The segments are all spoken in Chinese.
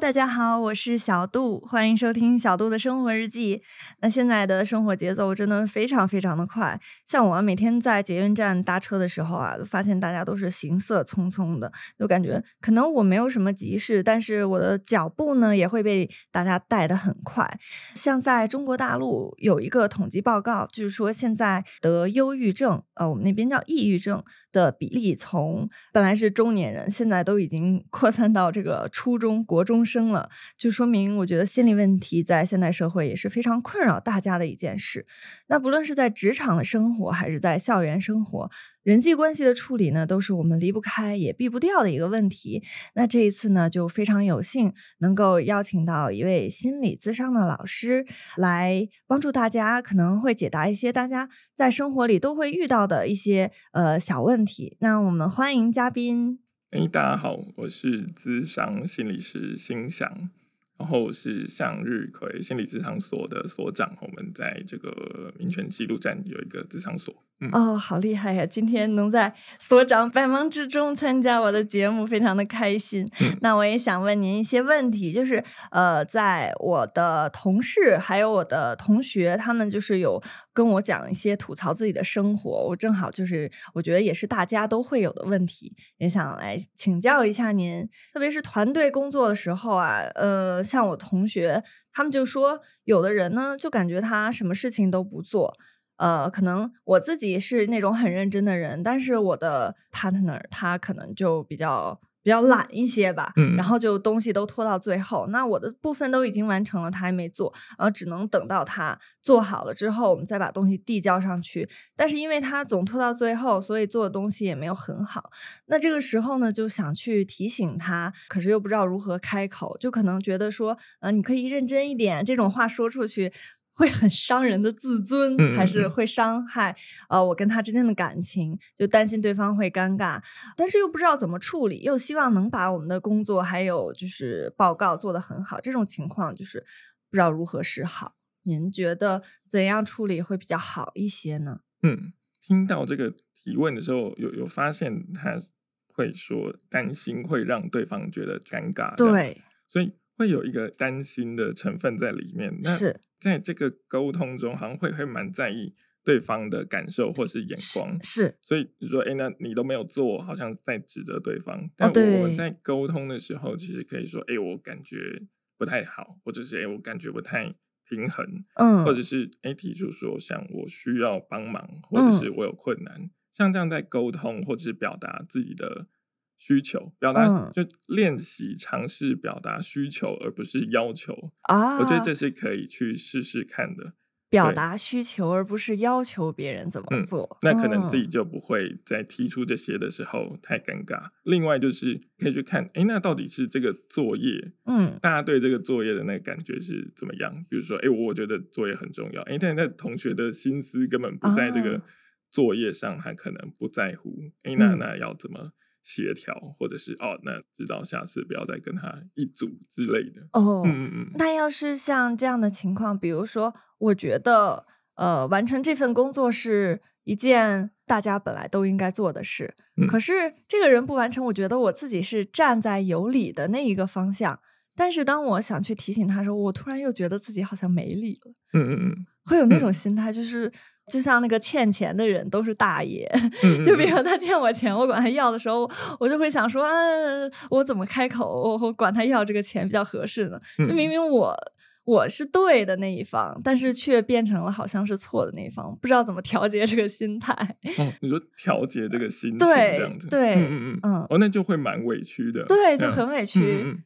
大家好，我是小杜，欢迎收听小杜的生活日记。那现在的生活节奏真的非常非常的快，像我每天在捷运站搭车的时候啊，发现大家都是行色匆匆的，就感觉可能我没有什么急事，但是我的脚步呢也会被大家带得很快。像在中国大陆有一个统计报告，就是说现在得忧郁症，呃，我们那边叫抑郁症。的比例从本来是中年人，现在都已经扩散到这个初中国中生了，就说明我觉得心理问题在现代社会也是非常困扰大家的一件事。那不论是在职场的生活，还是在校园生活。人际关系的处理呢，都是我们离不开也避不掉的一个问题。那这一次呢，就非常有幸能够邀请到一位心理咨商的老师来帮助大家，可能会解答一些大家在生活里都会遇到的一些呃小问题。那我们欢迎嘉宾。哎，大家好，我是咨商心理师心想。然后是向日葵心理咨商所的所长，我们在这个民权记录站有一个咨商所。哦，好厉害呀！今天能在所长百忙之中参加我的节目，非常的开心。那我也想问您一些问题，就是呃，在我的同事还有我的同学，他们就是有跟我讲一些吐槽自己的生活，我正好就是我觉得也是大家都会有的问题，也想来请教一下您。特别是团队工作的时候啊，呃，像我同学他们就说，有的人呢就感觉他什么事情都不做。呃，可能我自己是那种很认真的人，但是我的 partner 他可能就比较比较懒一些吧，嗯，然后就东西都拖到最后。那我的部分都已经完成了，他还没做，然后只能等到他做好了之后，我们再把东西递交上去。但是因为他总拖到最后，所以做的东西也没有很好。那这个时候呢，就想去提醒他，可是又不知道如何开口，就可能觉得说，呃，你可以认真一点，这种话说出去。会很伤人的自尊，还是会伤害呃我跟他之间的感情？就担心对方会尴尬，但是又不知道怎么处理，又希望能把我们的工作还有就是报告做得很好。这种情况就是不知道如何是好。您觉得怎样处理会比较好一些呢？嗯，听到这个提问的时候，有有发现他会说担心会让对方觉得尴尬，对，所以会有一个担心的成分在里面。是。在这个沟通中，好像会会蛮在意对方的感受或是眼光，是，所以你说，哎，那你都没有做，好像在指责对方。但我们在沟通的时候，其实可以说，哎，我感觉不太好，或者是哎，我感觉不太平衡，嗯，或者是哎，提出说，像我需要帮忙，或者是我有困难，像这样在沟通或者是表达自己的。需求表达就练习尝试表达需求，而不是要求啊！我觉得这是可以去试试看的。表达需求，而不是要求别人怎么做，那可能自己就不会在提出这些的时候太尴尬。另外就是可以去看，哎，那到底是这个作业，嗯，大家对这个作业的那个感觉是怎么样？比如说，哎，我觉得作业很重要，哎，但那同学的心思根本不在这个作业上，他可能不在乎，哎，那那要怎么？协调，或者是哦，那知道下次不要再跟他一组之类的哦。嗯嗯。那要是像这样的情况，比如说，我觉得呃，完成这份工作是一件大家本来都应该做的事，可是这个人不完成，我觉得我自己是站在有理的那一个方向。但是当我想去提醒他的时候，我突然又觉得自己好像没理了。嗯嗯嗯。会有那种心态，就是。就像那个欠钱的人都是大爷，就比如他欠我钱，我管他要的时候，我就会想说，啊，我怎么开口我管他要这个钱比较合适呢？就明明我我是对的那一方，但是却变成了好像是错的那一方，不知道怎么调节这个心态。哦，你说调节这个心情这样子，对，嗯嗯嗯，哦，那就会蛮委屈的，对，就很委屈。就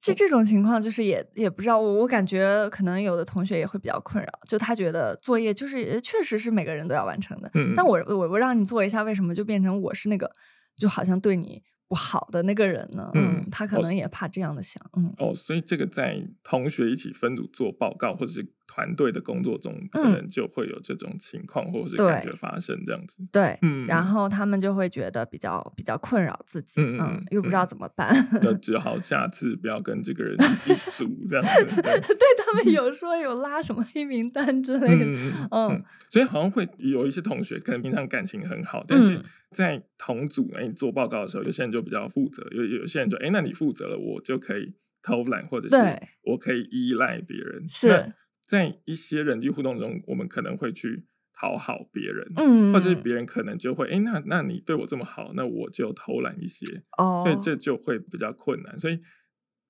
这种情况，就是也也不知道，我我感觉可能有的同学也会比较困扰，就他觉得作业就是确实是每个人都要完成的，但我我我让你做一下，为什么就变成我是那个，就好像对你。不好的那个人呢？嗯，他可能也怕这样的想，嗯。哦，所以这个在同学一起分组做报告或者是团队的工作中，可能就会有这种情况或者是感觉发生这样子。对，嗯。然后他们就会觉得比较比较困扰自己，嗯，又不知道怎么办。那 只好下次不要跟这个人一组这样子。对 他们有说有拉什么黑名单之类的，嗯。所以好像会有一些同学可能平常感情很好，但是。在同组哎做报告的时候，有些人就比较负责，有有些人就哎，那你负责了，我就可以偷懒，或者是我可以依赖别人。是在一些人际互动中，我们可能会去讨好别人，嗯，或者是别人可能就会，哎，那那你对我这么好，那我就偷懒一些，哦，所以这就会比较困难。所以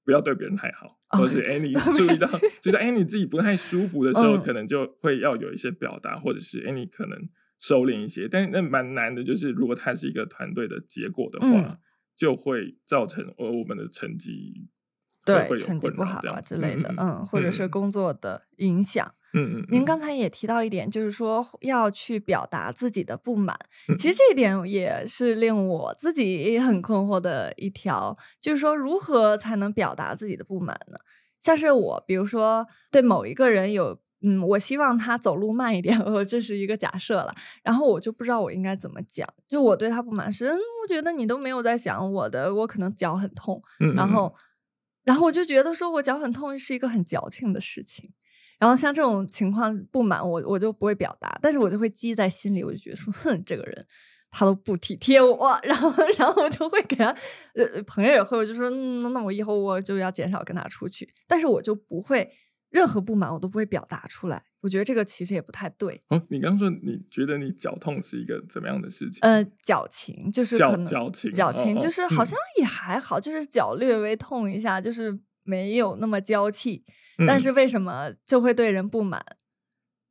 不要对别人太好，或者是哎，你 注意到觉得哎你自己不太舒服的时候，可能就会要有一些表达，或者是哎你可能收敛一些。但那蛮难的，就是如果它是一个团队的结果的话。就会造成呃我们的成绩对成绩不好啊之类的，嗯，或者是工作的影响。嗯嗯。您刚才也提到一点，就是说要去表达自己的不满。其实这一点也是令我自己很困惑的一条，就是说如何才能表达自己的不满呢？像是我，比如说对某一个人有。嗯，我希望他走路慢一点，我这是一个假设了。然后我就不知道我应该怎么讲。就我对他不满是，我觉得你都没有在想我的，我可能脚很痛。然后，然后我就觉得说我脚很痛是一个很矫情的事情。然后像这种情况不满，我我就不会表达，但是我就会积在心里。我就觉得说，哼，这个人他都不体贴我。然后，然后我就会给他，呃，朋友也会，我就说，嗯，那我以后我就要减少跟他出去。但是我就不会。任何不满我都不会表达出来，我觉得这个其实也不太对。哦，你刚说你觉得你脚痛是一个怎么样的事情？呃，矫情就是可能矫情，矫情就是好像也还好，就是脚略微痛一下，就是没有那么娇气。但是为什么就会对人不满？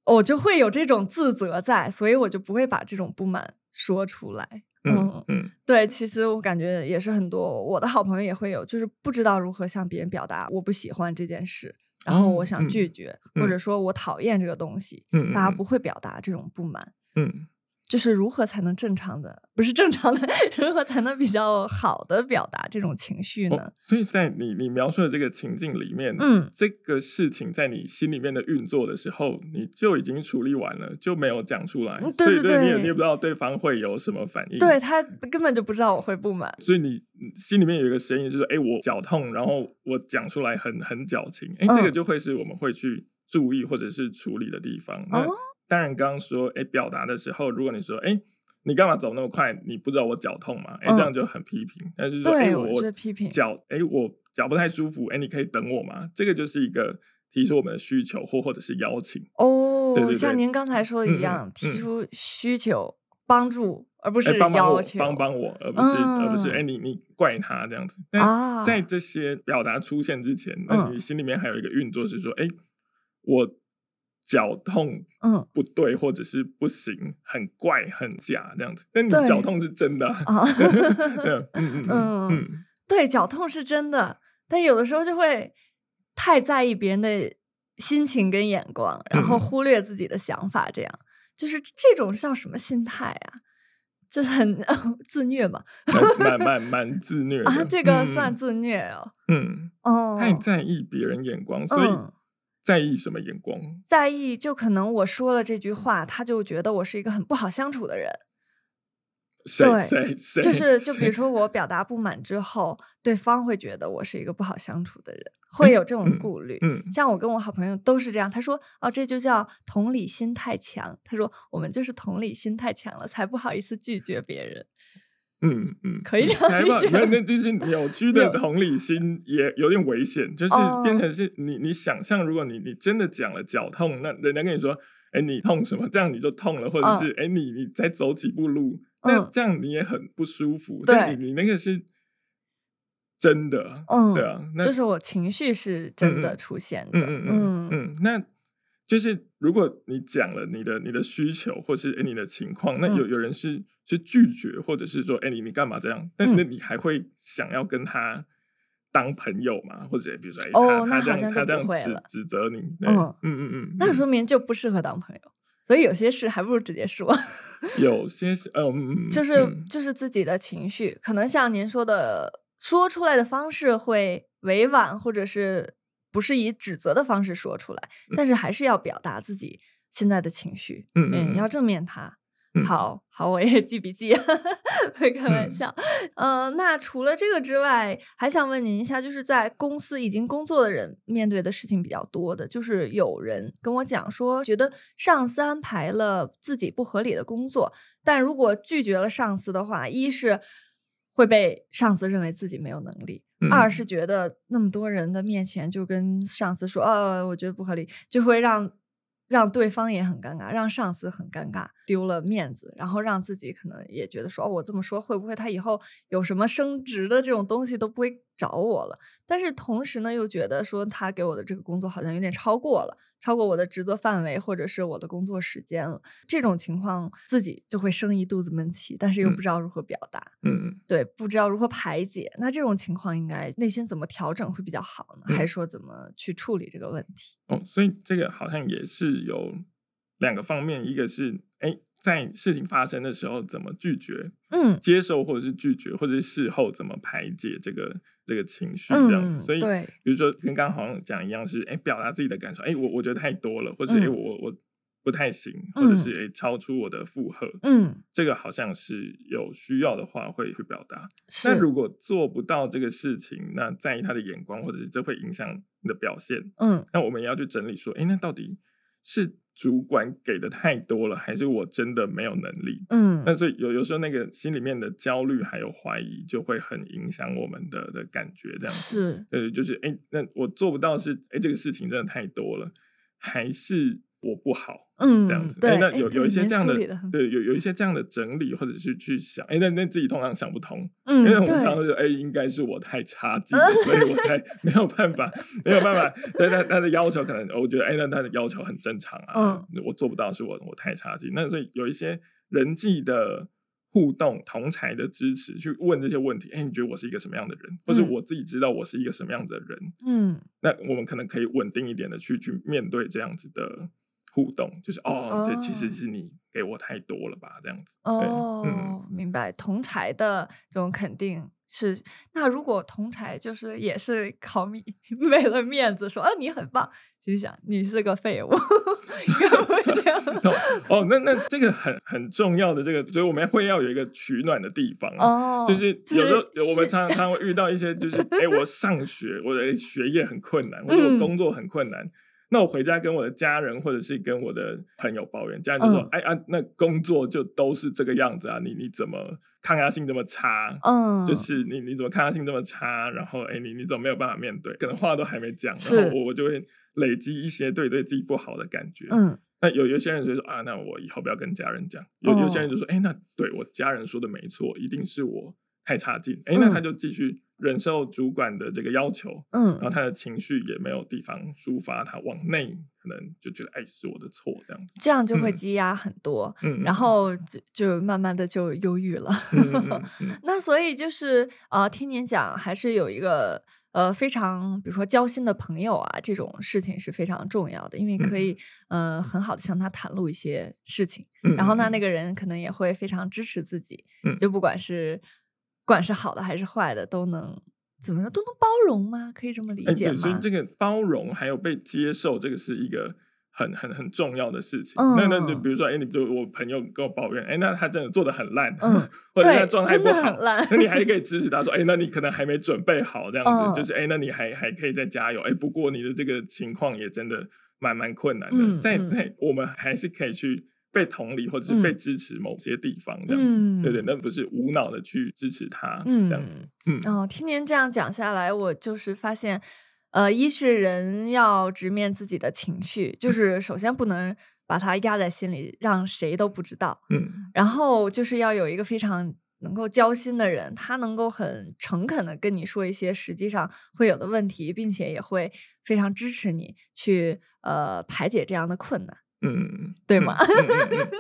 我就会有这种自责在，所以我就不会把这种不满说出来。嗯嗯，对，其实我感觉也是很多我的好朋友也会有，就是不知道如何向别人表达我不喜欢这件事。然后我想拒绝，或者说我讨厌这个东西，大家不会表达这种不满。嗯。就是如何才能正常的，不是正常的，如何才能比较好的表达这种情绪呢？所以在你你描述的这个情境里面，嗯，这个事情在你心里面的运作的时候，你就已经处理完了，就没有讲出来，所以对你也你也不知道对方会有什么反应，对他根本就不知道我会不满，所以你心里面有一个声音，就是哎，我脚痛，然后我讲出来很很矫情，哎，这个就会是我们会去注意或者是处理的地方。那当然，刚刚说，哎，表达的时候，如果你说，哎，你干嘛走那么快？你不知道我脚痛吗？哎，这样就很批评。但是说，哎，我批评脚，哎，我脚不太舒服，哎，你可以等我吗？这个就是一个提出我们的需求，或或者是邀请。哦，像您刚才说的一样，提出需求、帮助，而不是要求，帮帮我，而不是而不是，哎，你你怪他这样子。啊，在这些表达出现之前，那你心里面还有一个运作是说，哎，我。脚痛，嗯，不对，或者是不行，很怪，很假这样子。但你脚痛是真的，嗯嗯嗯，对，脚痛是真的，但有的时候就会太在意别人的心情跟眼光，然后忽略自己的想法，这样就是这种叫什么心态啊？就是很 自虐嘛，蛮蛮蛮自虐啊，这个算自虐哦。嗯。哦，太在意别人眼光，所以。在意什么眼光？在意就可能我说了这句话，他就觉得我是一个很不好相处的人。对谁 谁？就是就比如说我表达不满之后，对方会觉得我是一个不好相处的人，会有这种顾虑。嗯，像我跟我好朋友都是这样。他说：“哦，这就叫同理心太强。”他说：“我们就是同理心太强了，才不好意思拒绝别人。”嗯嗯，可以这样理解。那那就是扭曲的同理心也有点危险，就是变成是你你想象，如果你你真的讲了脚痛，那人家跟你说，哎，你痛什么？这样你就痛了，或者是哎，你你再走几步路，那这样你也很不舒服。对，你你那个是真的，嗯，对啊，那就是我情绪是真的出现的，嗯嗯嗯，那。就是如果你讲了你的你的需求，或是哎你的情况，那有有人是是拒绝，或者是说哎你你干嘛这样？那那你还会想要跟他当朋友吗？或者比如说哎他他这样他这样指指责你，嗯嗯嗯嗯，那说明就不适合当朋友。所以有些事还不如直接说。有些事嗯，就是就是自己的情绪，可能像您说的，说出来的方式会委婉，或者是。不是以指责的方式说出来，但是还是要表达自己现在的情绪，嗯，要正面他。好好，我也记笔记，会开玩笑。呃，那除了这个之外，还想问您一下，就是在公司已经工作的人面对的事情比较多的，就是有人跟我讲说，觉得上司安排了自己不合理的工作，但如果拒绝了上司的话，一是会被上司认为自己没有能力。二是觉得那么多人的面前就跟上司说，呃，我觉得不合理，就会让。让对方也很尴尬，让上司很尴尬，丢了面子，然后让自己可能也觉得说，哦，我这么说会不会他以后有什么升职的这种东西都不会找我了？但是同时呢，又觉得说他给我的这个工作好像有点超过了。超过我的职责范围，或者是我的工作时间了，这种情况自己就会生一肚子闷气，但是又不知道如何表达，嗯，对，不知道如何排解。那这种情况应该内心怎么调整会比较好呢？还是说怎么去处理这个问题？哦，所以这个好像也是有两个方面，一个是哎。在事情发生的时候，怎么拒绝？嗯，接受或者是拒绝，或者是事后怎么排解这个这个情绪这样子。所以，比如说跟刚刚好像讲一样，是哎，表达自己的感受。哎，我我觉得太多了，或者哎，我我不太行，或者是哎，超出我的负荷。嗯，这个好像是有需要的话会去表达。那如果做不到这个事情，那在意他的眼光，或者是这会影响你的表现。嗯，那我们也要去整理说，哎，那到底是。主管给的太多了，还是我真的没有能力？嗯，但是有有时候那个心里面的焦虑还有怀疑，就会很影响我们的的感觉。这样是，呃，就是哎，那我做不到是哎，这个事情真的太多了，还是？我不好，嗯，这样子。哎，那有有一些这样的，对，有有一些这样的整理，或者是去想，哎，那那自己通常想不通，嗯，因为我们常常就，哎，应该是我太差劲，所以我才 没有办法，没有办法。对，他他的要求可能，我觉得，哎，那他的要求很正常啊，我做不到，是我我太差劲。那所以有一些人际的互动、同才的支持，去问这些问题，哎，你觉得我是一个什么样的人？或者我自己知道我是一个什么样子的人？嗯，那我们可能可以稳定一点的去去面对这样子的。互动就是哦，这其实是你给我太多了吧，这样子哦，明白。同台的这种肯定是，那如果同台就是也是考米 为了面子说啊你很棒，心想你是个废物，这样 哦，那那这个很很重要的这个，所以我们会要有一个取暖的地方哦，就是有时候我们常常会遇到一些，就是 哎，我上学我的学业很困难，或者我工作很困难。那我回家跟我的家人或者是跟我的朋友抱怨，家人就说：“哎啊，那工作就都是这个样子啊，你你怎么抗压性这么差？嗯，就是你你怎么抗压性这么差？然后哎，你你怎么没有办法面对？可能话都还没讲，然后我我就会累积一些对对自己不好的感觉。嗯，那有有些人就说啊，那我以后不要跟家人讲。有有些人就说，哎，那对我家人说的没错，一定是我太差劲。哎，那他就继续。忍受主管的这个要求，嗯，然后他的情绪也没有地方抒发，他往内可能就觉得哎是我的错这样子，这样就会积压很多，嗯，然后就就慢慢的就忧郁了。那所以就是啊，听您讲还是有一个呃非常比如说交心的朋友啊，这种事情是非常重要的，因为可以呃很好的向他袒露一些事情，嗯然后呢那个人可能也会非常支持自己，嗯。就不管是。管是好的还是坏的，都能怎么说都能包容吗？可以这么理解吗？所以这个包容还有被接受，这个是一个很很很重要的事情。那那就比如说，哎，你比如我朋友跟我抱怨，哎，那他真的做的很烂，嗯 或者他状态不好，那你还可以支持他说，哎，那你可能还没准备好这样子，就是哎，那你还还可以再加油。哎，不过你的这个情况也真的蛮蛮困难的，在在我们还是可以去。被同理或者是被支持某些地方这样子，对对，那不是无脑的去支持他这样子。嗯，哦，听您这样讲下来，我就是发现，呃，一是人要直面自己的情绪，就是首先不能把它压在心里，让谁都不知道。嗯，然后就是要有一个非常能够交心的人，他能够很诚恳的跟你说一些实际上会有的问题，并且也会非常支持你去呃排解这样的困难。嗯，对吗？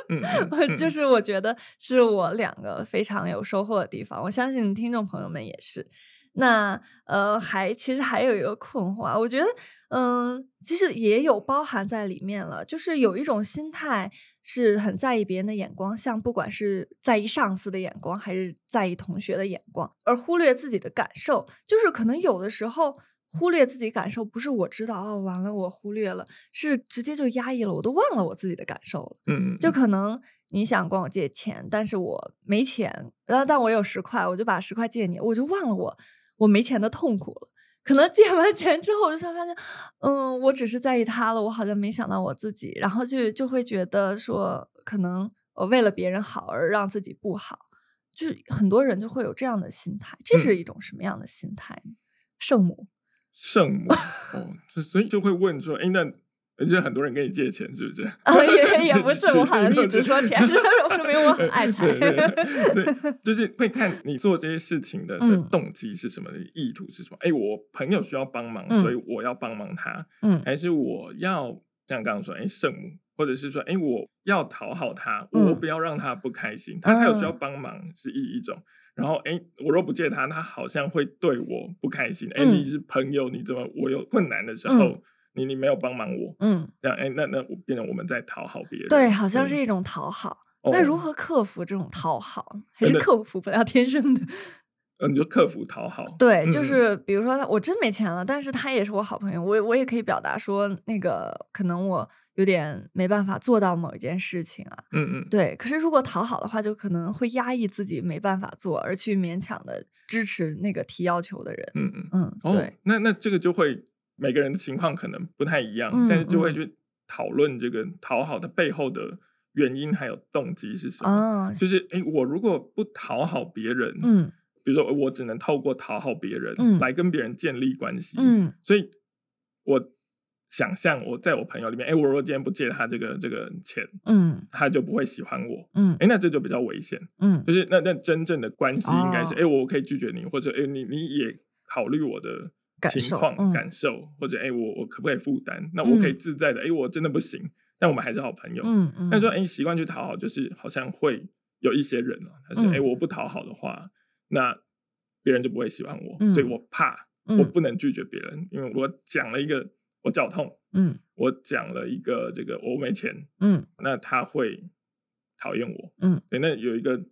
嗯，就是我觉得是我两个非常有收获的地方。我相信听众朋友们也是。那呃，还其实还有一个困惑，我觉得嗯，其实也有包含在里面了。就是有一种心态是很在意别人的眼光，像不管是在意上司的眼光，还是在意同学的眼光，而忽略自己的感受。就是可能有的时候。忽略自己感受，不是我知道哦，完了我忽略了，是直接就压抑了，我都忘了我自己的感受了。嗯，就可能你想管我借钱，但是我没钱，然后但我有十块，我就把十块借你，我就忘了我我没钱的痛苦了。可能借完钱之后，我就才发现，嗯，我只是在意他了，我好像没想到我自己，然后就就会觉得说，可能我为了别人好而让自己不好，就是很多人就会有这样的心态，这是一种什么样的心态呢？圣母，圣母哦，所以就会问说，哎，那。而且很多人跟你借钱，是不是？啊，也也 不是，我好像一直说钱，就是 说明我很爱财。对，就是会看你做这些事情的的动机是什么，意图是什么。哎，我朋友需要帮忙，所以我要帮忙他。嗯，还是我要像刚刚说，哎，圣母，或者是说，哎，我要讨好他，我不要让他不开心。他他有需要帮忙是一一种。然后，哎，我若不借他，他好像会对我不开心。哎，你是朋友，你怎么我有困难的时候？你你没有帮忙我，嗯，这样哎，那那变成我们在讨好别人，对，好像是一种讨好。那如何克服这种讨好？还是克服不了天生的？嗯，你就克服讨好。对，就是比如说，我真没钱了，但是他也是我好朋友，我我也可以表达说，那个可能我有点没办法做到某一件事情啊。嗯嗯。对，可是如果讨好的话，就可能会压抑自己没办法做，而去勉强的支持那个提要求的人。嗯嗯嗯。对，那那这个就会。每个人的情况可能不太一样，但是就会去讨论这个讨好的背后的原因还有动机是什么。就是哎，我如果不讨好别人，嗯，比如说我只能透过讨好别人来跟别人建立关系，嗯，所以我想象我在我朋友里面，哎，我如果今天不借他这个这个钱，嗯，他就不会喜欢我，嗯，哎，那这就比较危险，嗯，就是那那真正的关系应该是，哎，我可以拒绝你，或者哎，你你也考虑我的。情况感受，或者哎，我我可不可以负担？那我可以自在的，哎，我真的不行，但我们还是好朋友。嗯嗯。但说哎，习惯去讨好，就是好像会有一些人啊，他说哎，我不讨好的话，那别人就不会喜欢我，所以我怕，我不能拒绝别人，因为我讲了一个我脚痛，嗯，我讲了一个这个我没钱，嗯，那他会讨厌我，嗯，对，那有一个。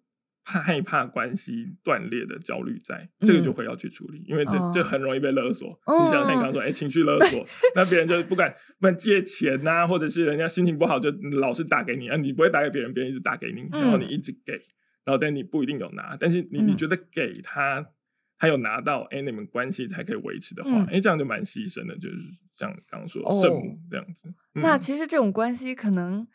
怕害怕关系断裂的焦虑，在这个就会要去处理，因为这这很容易被勒索。你像，你刚刚说，哎，情绪勒索，那别人就不敢不管借钱呐，或者是人家心情不好就老是打给你啊，你不会打给别人，别人一直打给你，然后你一直给，然后但你不一定有拿，但是你你觉得给他，他有拿到，哎，你们关系才可以维持的话，哎，这样就蛮牺牲的，就是像刚刚说圣母这样子。那其实这种关系可能。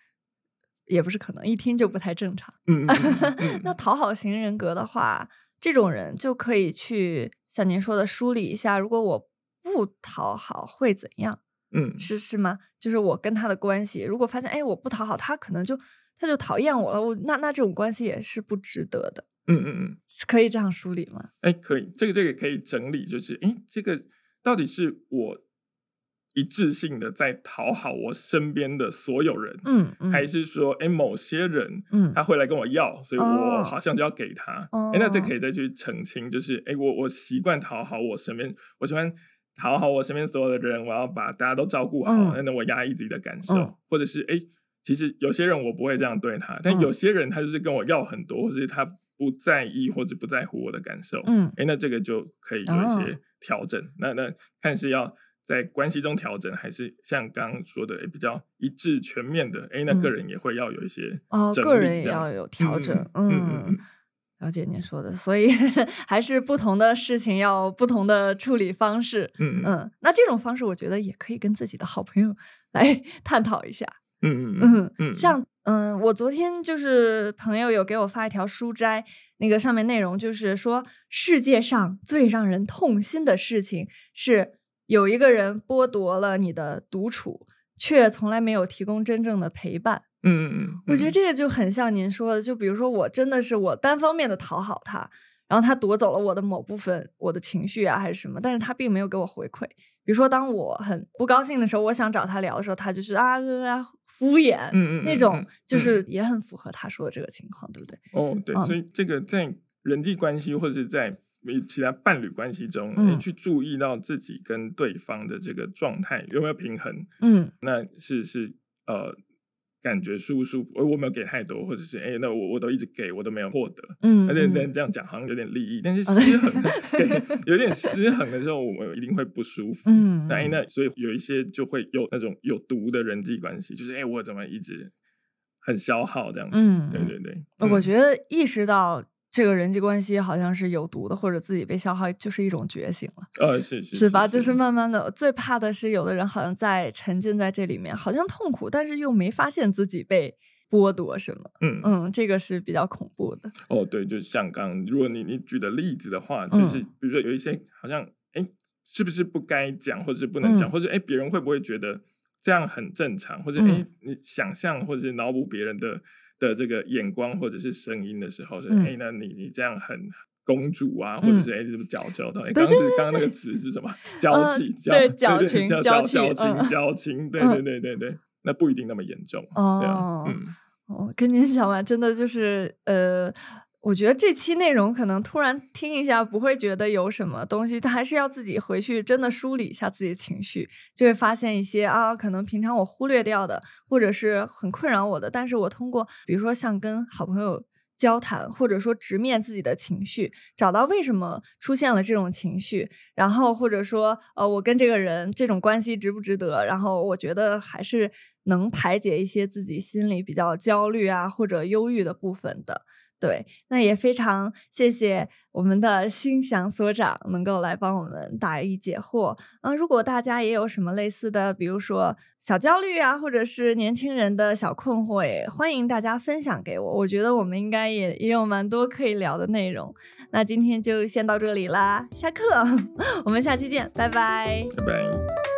也不是可能，一听就不太正常。嗯 那讨好型人格的话，这种人就可以去像您说的梳理一下，如果我不讨好会怎样？嗯，是是吗？就是我跟他的关系，如果发现哎我不讨好他，可能就他就讨厌我了。我那那这种关系也是不值得的。嗯嗯嗯，可以这样梳理吗？哎，可以，这个这个可以整理，就是哎，这个到底是我。一致性的在讨好我身边的所有人，嗯，嗯还是说，哎，某些人，嗯，他会来跟我要，所以我好像就要给他，哎，那这可以再去澄清，就是，哎，我我习惯讨好我身边，我喜欢讨好我身边所有的人，我要把大家都照顾好，那我压抑自己的感受，或者是，哎，其实有些人我不会这样对他，但有些人他就是跟我要很多，或者他不在意或者不在乎我的感受，嗯，哎，那这个就可以有一些调整，那那看是要。在关系中调整，还是像刚刚说的，比较一致全面的。哎，那个人也会要有一些哦，个人也要有调整。嗯，了解您说的，所以 还是不同的事情要不同的处理方式。嗯嗯，那这种方式，我觉得也可以跟自己的好朋友来探讨一下。嗯嗯嗯嗯，像嗯，我昨天就是朋友有给我发一条书斋，那个上面内容就是说，世界上最让人痛心的事情是。有一个人剥夺了你的独处，却从来没有提供真正的陪伴。嗯嗯嗯，我觉得这个就很像您说的，就比如说我真的是我单方面的讨好他，然后他夺走了我的某部分我的情绪啊，还是什么，但是他并没有给我回馈。比如说当我很不高兴的时候，我想找他聊的时候，他就是啊敷衍，嗯嗯，那种就是也很符合他说的这个情况，对不对？哦，对，所以这个在人际关系或者是在。其他伴侣关系中，你去注意到自己跟对方的这个状态有没有平衡？嗯，那是是呃，感觉舒不舒服？我没有给太多，或者是哎，那我我都一直给我都没有获得。嗯，而且这样讲好像有点利益，但是失衡，有点失衡的时候，我们一定会不舒服。嗯，那那所以有一些就会有那种有毒的人际关系，就是哎，我怎么一直很消耗这样子？嗯，对对对，我觉得意识到。这个人际关系好像是有毒的，或者自己被消耗，就是一种觉醒了。呃，是是是吧？就是慢慢的，最怕的是有的人好像在沉浸在这里面，好像痛苦，但是又没发现自己被剥夺什么。嗯嗯，这个是比较恐怖的。哦，对，就像刚如果你你举的例子的话，就是比如说有一些好像哎，是不是不该讲，或者是不能讲，或者哎，别人会不会觉得这样很正常，或者哎，你想象或者是脑补别人的的这个眼光或者是声音的时候，是哎，那你你这样很公主啊，或者是哎，什么矫娇的？刚刚是刚刚那个词是什么？娇气，对，矫情，娇娇情，矫情，对对对对对，那不一定那么严重哦。嗯，哦，跟您讲完，真的就是呃。我觉得这期内容可能突然听一下不会觉得有什么东西，但还是要自己回去真的梳理一下自己的情绪，就会发现一些啊，可能平常我忽略掉的，或者是很困扰我的，但是我通过比如说像跟好朋友交谈，或者说直面自己的情绪，找到为什么出现了这种情绪，然后或者说呃，我跟这个人这种关系值不值得，然后我觉得还是能排解一些自己心里比较焦虑啊或者忧郁的部分的。对，那也非常谢谢我们的心祥所长能够来帮我们答疑解惑。嗯，如果大家也有什么类似的，比如说小焦虑啊，或者是年轻人的小困惑，也欢迎大家分享给我。我觉得我们应该也也有蛮多可以聊的内容。那今天就先到这里啦，下课，我们下期见，拜拜，拜拜。